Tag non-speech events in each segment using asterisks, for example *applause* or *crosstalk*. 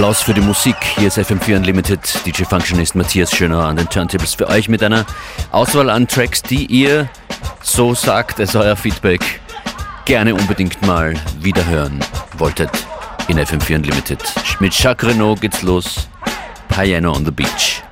Applaus für die Musik. Hier ist FM4 Unlimited. DJ Functionist Matthias Schöner an den Turntables für euch mit einer Auswahl an Tracks, die ihr, so sagt es euer Feedback, gerne unbedingt mal wiederhören wolltet in FM4 Unlimited. Mit Jacques Renault geht's los. Piano on the Beach.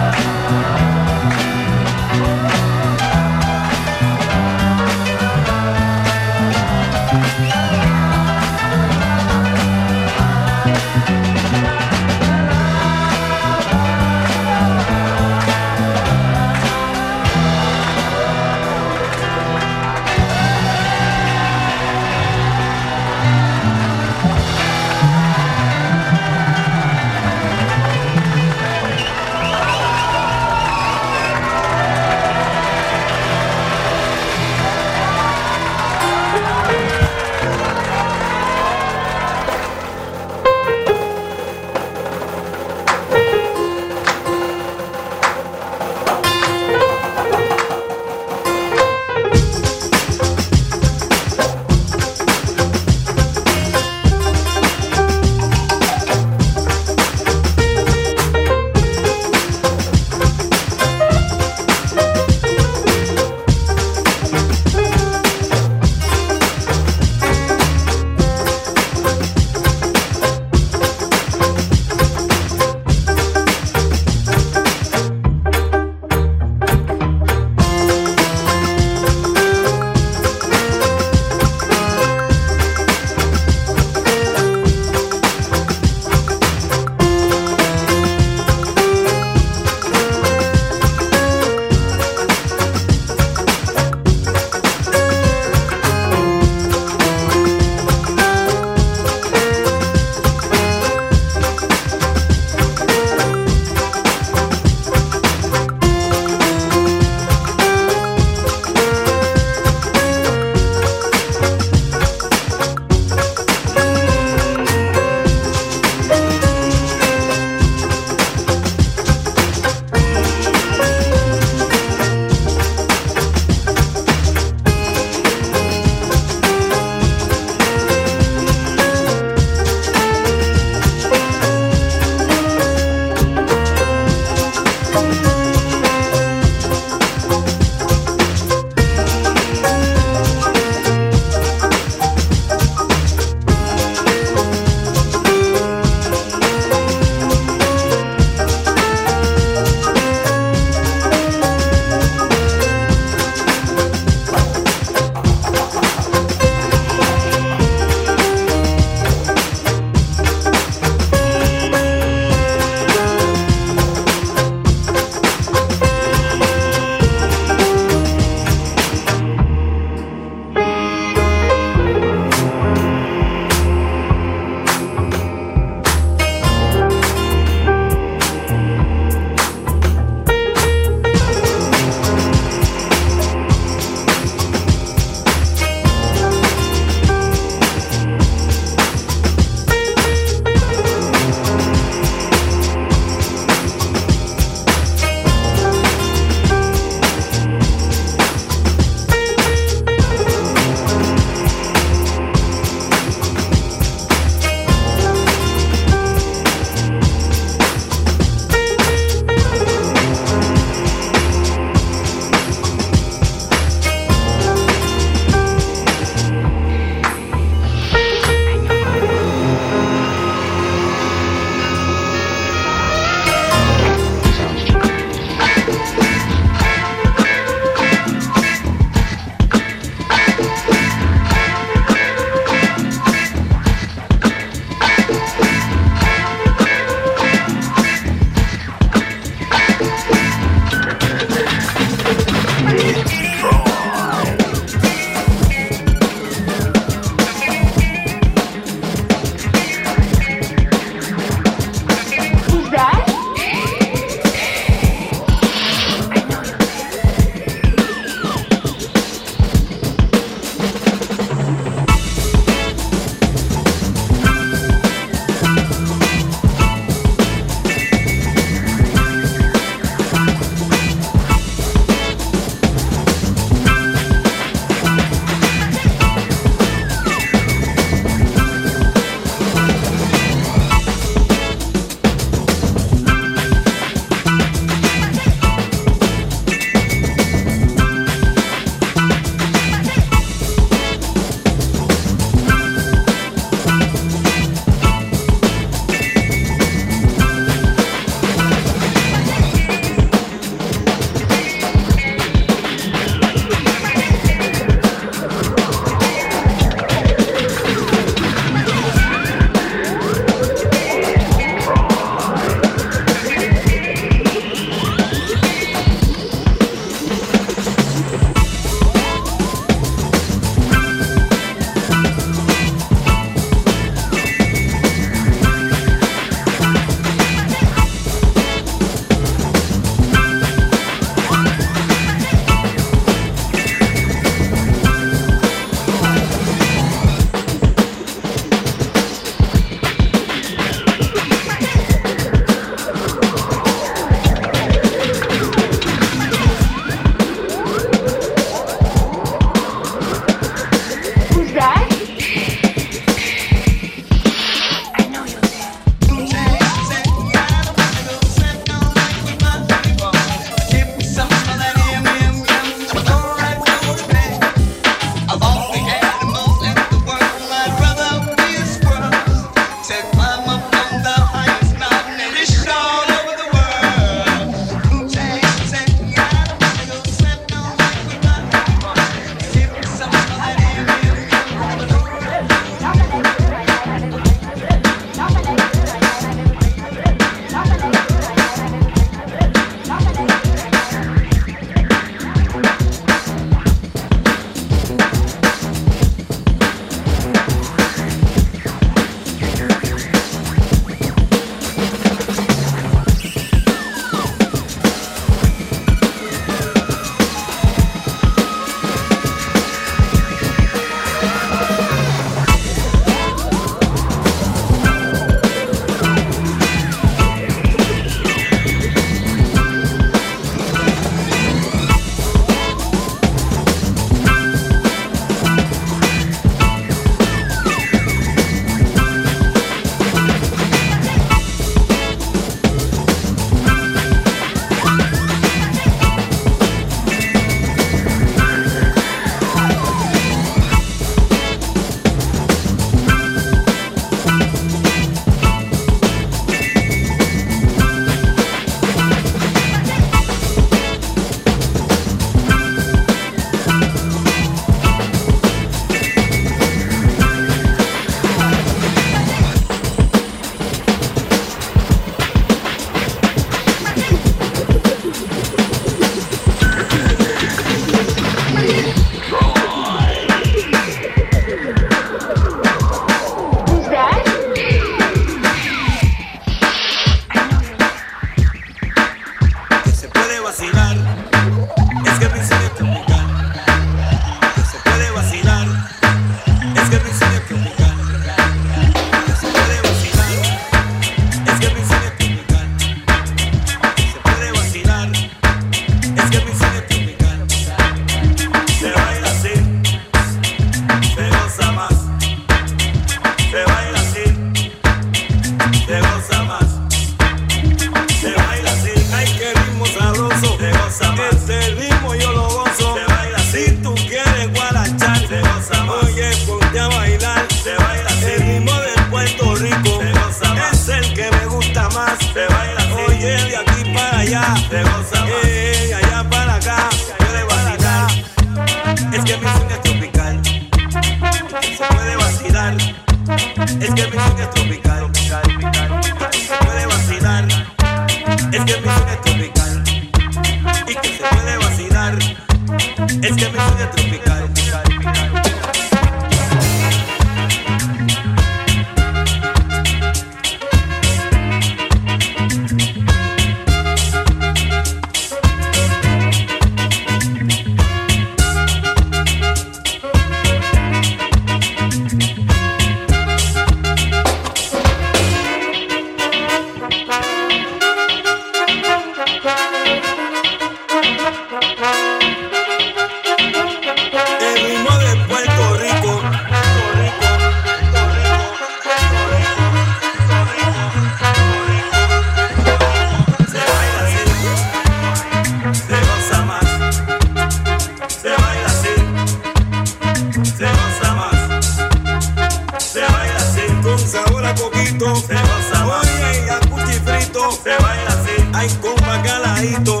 Ay, compa caladito,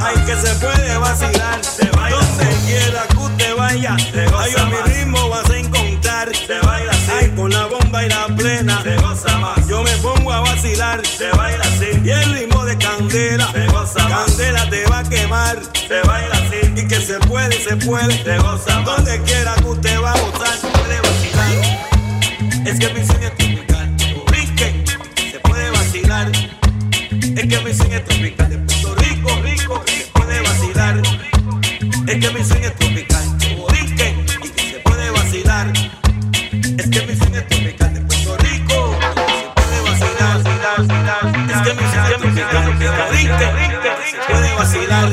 ay, que se puede vacilar. Se baila Donde quiera que usted vaya, ay, a mi ritmo vas a encontrar. Se baila así. Ay, con la bomba y la plena. Se goza más. Yo me pongo a vacilar. Se baila así. Y el ritmo de candela. Candela te va a quemar. Se baila así. Y que se puede, se puede. Se goza. Donde quiera que usted va a gozar, se puede vacilar. Es que mi sueño Es que mi swing es tropical. De Puerto Rico, rico, rico, puede vacilar. Es que mi swing es tropical. Borinque y que se puede vacilar. Es que mi swing es tropical. De Puerto Rico, se puede vacilar. Es que mi swing es tropical. Borinque y que se puede vacilar.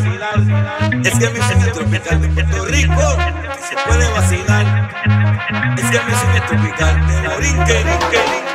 Es que mi swing es tropical. De Puerto Rico, se puede vacilar. Es que mi swing es tropical. De Borinque,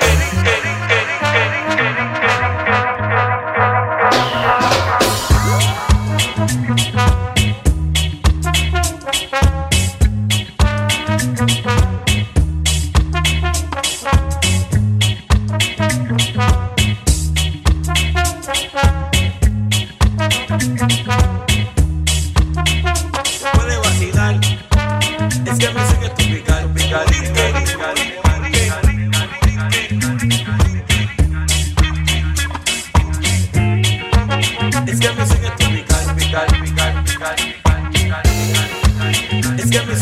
says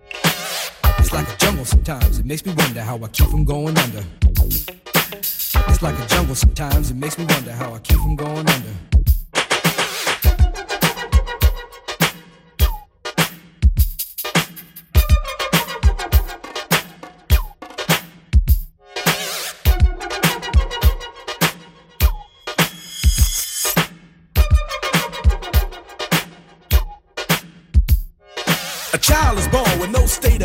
It's like a jungle sometimes, it makes me wonder how I keep from going under. It's like a jungle sometimes, it makes me wonder how I keep from going under.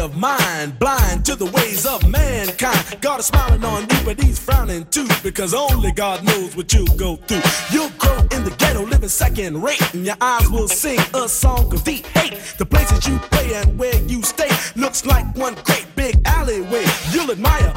Of mind, blind to the ways of mankind. God is smiling on you, but he's frowning too, because only God knows what you'll go through. You'll grow in the ghetto, living second rate, and your eyes will sing a song of deep hate. The places you play and where you stay looks like one great big alleyway. You'll admire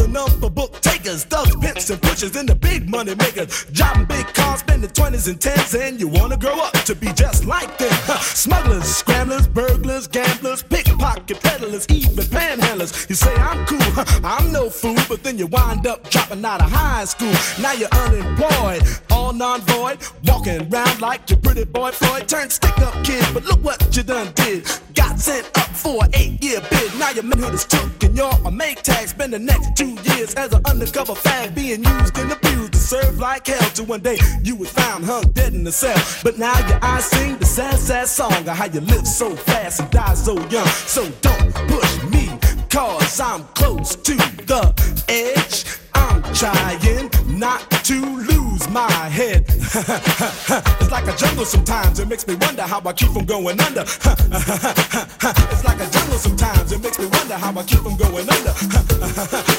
the number book takers, thugs, pimps, and pushers, and the big money makers. Driving big cars, spending 20s and 10s, and you wanna grow up to be just like them. Smugglers, scramblers, burglars, gamblers, pickpocket peddlers, even panhandlers. You say I'm cool, I'm no fool, but then you wind up dropping out of high school. Now you're unemployed, all non-void, walking around like your pretty boy Floyd. Turned stick-up kid, but look what you done did. Got sent up for an eight-year bid. Now your manhood is took and you're a Maytag. Spend the next two years as an undercover fag, being used and abused to serve like hell. Till one day you was found hung dead in the cell. But now your eyes sing the sad, sad song of how you live so fast and die so young. So don't push me, cause I'm close to the edge. I'm trying not to lose my head. *laughs* it's like a jungle sometimes, it makes me wonder how I keep from going under. *laughs* it's like a jungle sometimes, it makes me wonder how I keep from going under. *laughs*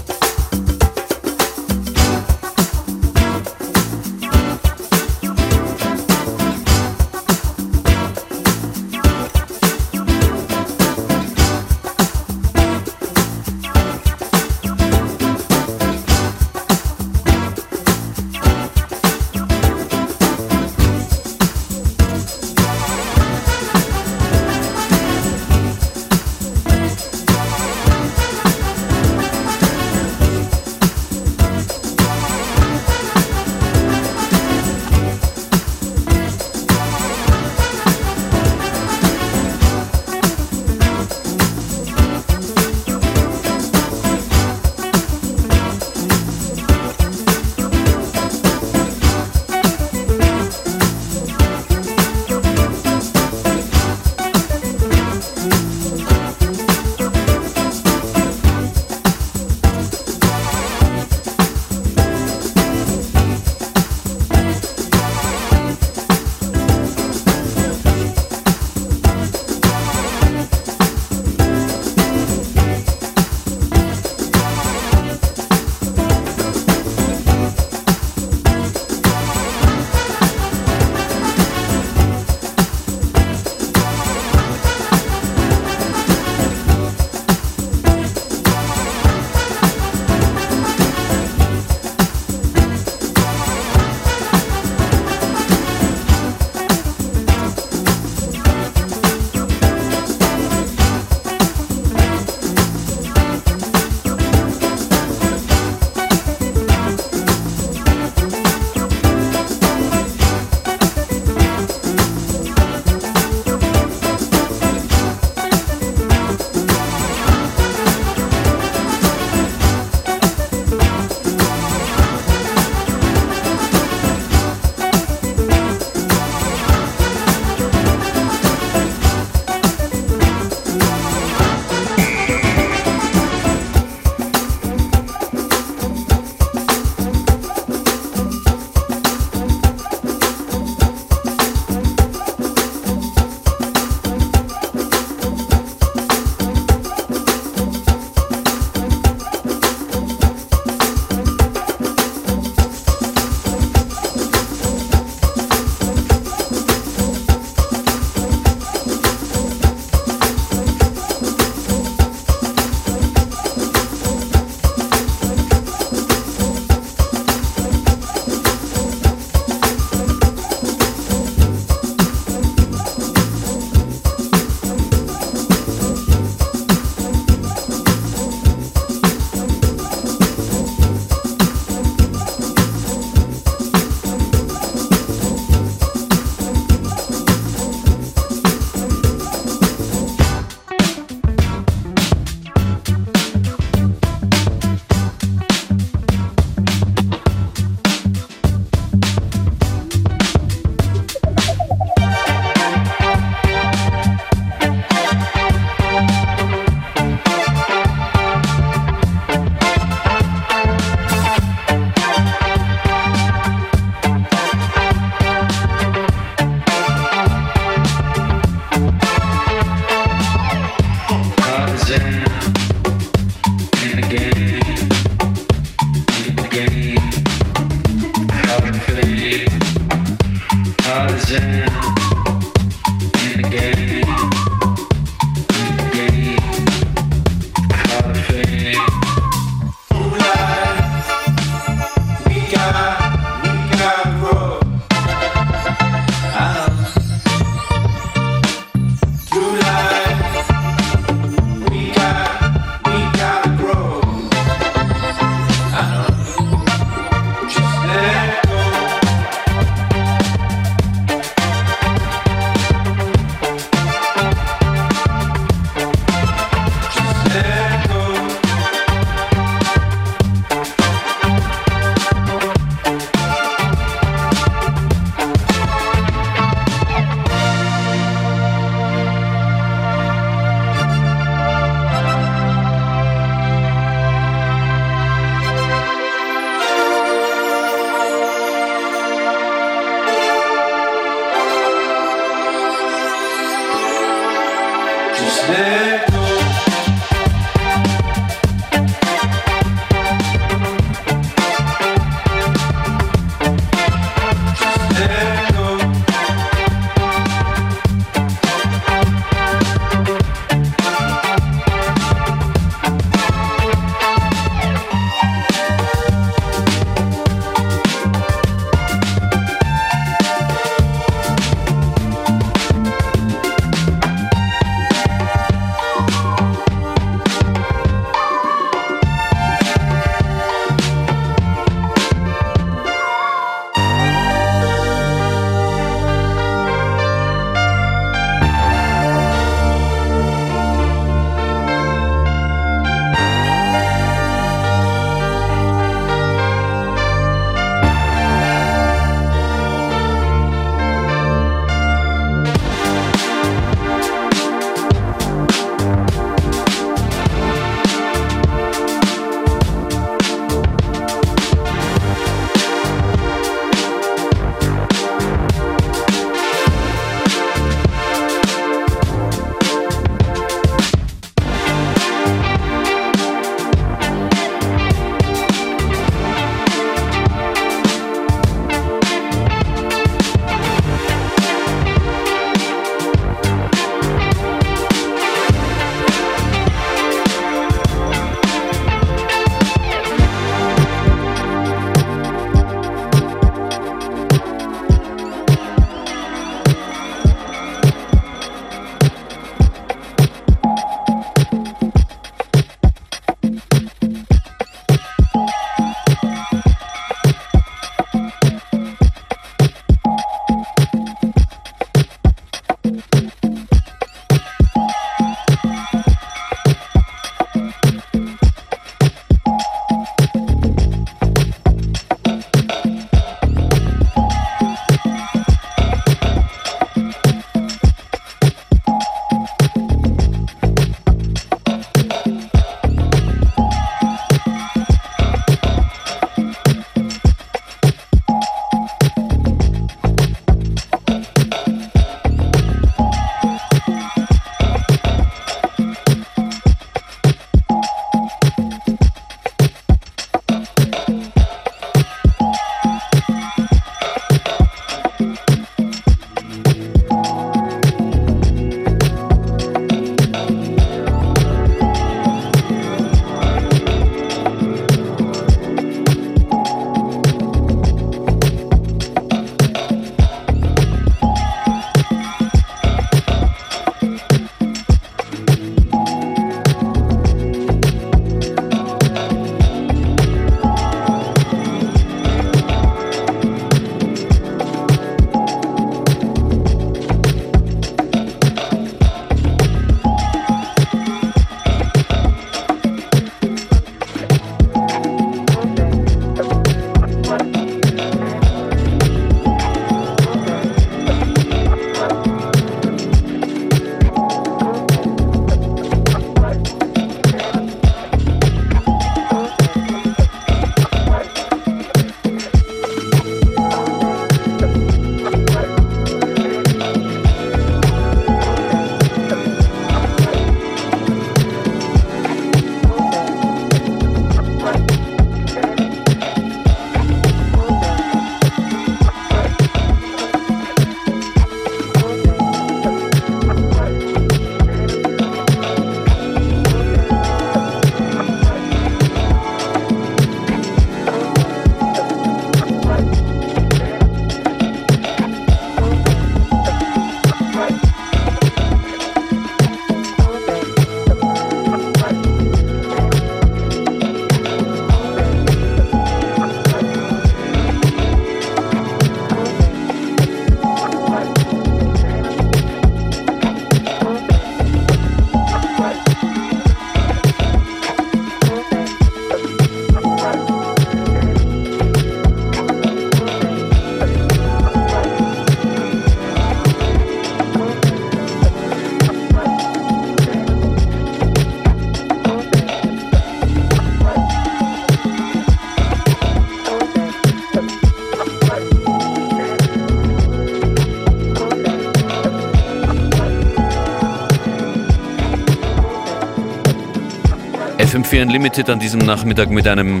FM4 Unlimited an diesem Nachmittag mit einem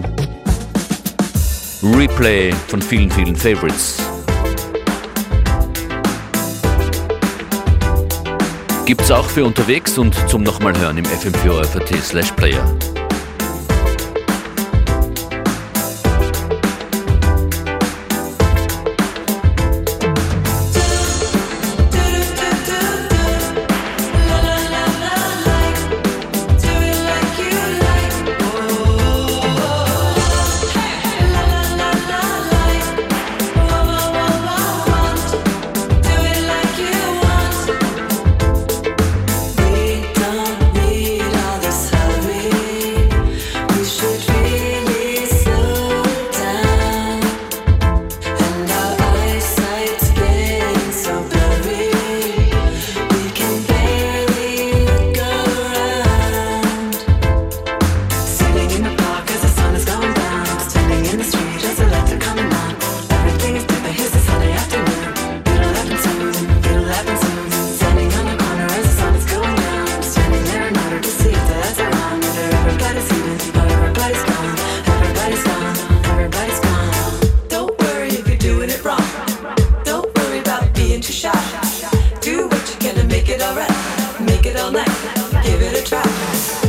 Replay von vielen, vielen Favorites. Gibt's auch für unterwegs und zum nochmal hören im FM4 slash Player. being too shy. Do what you can to make it alright. Make it all night. Give it a try.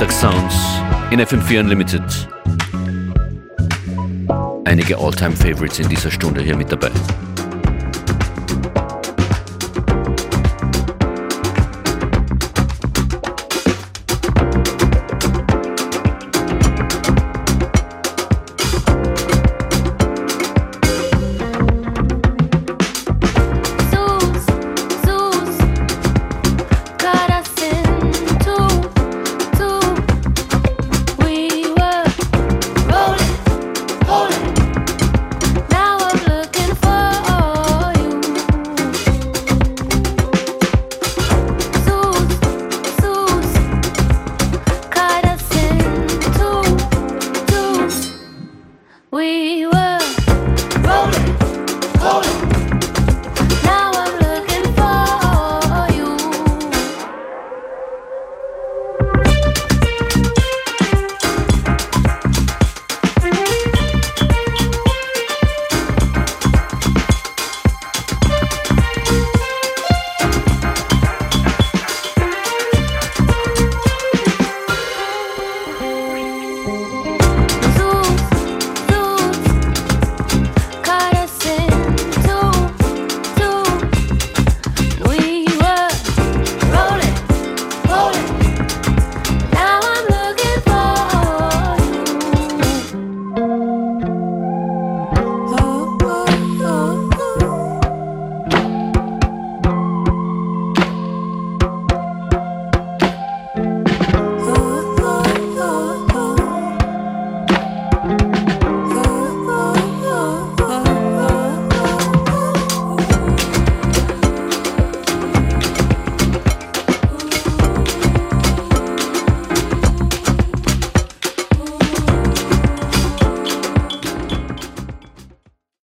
Mittwochmittags-Sounds in FM4 Unlimited. Einige All-Time-Favorites in dieser Stunde hier mit dabei.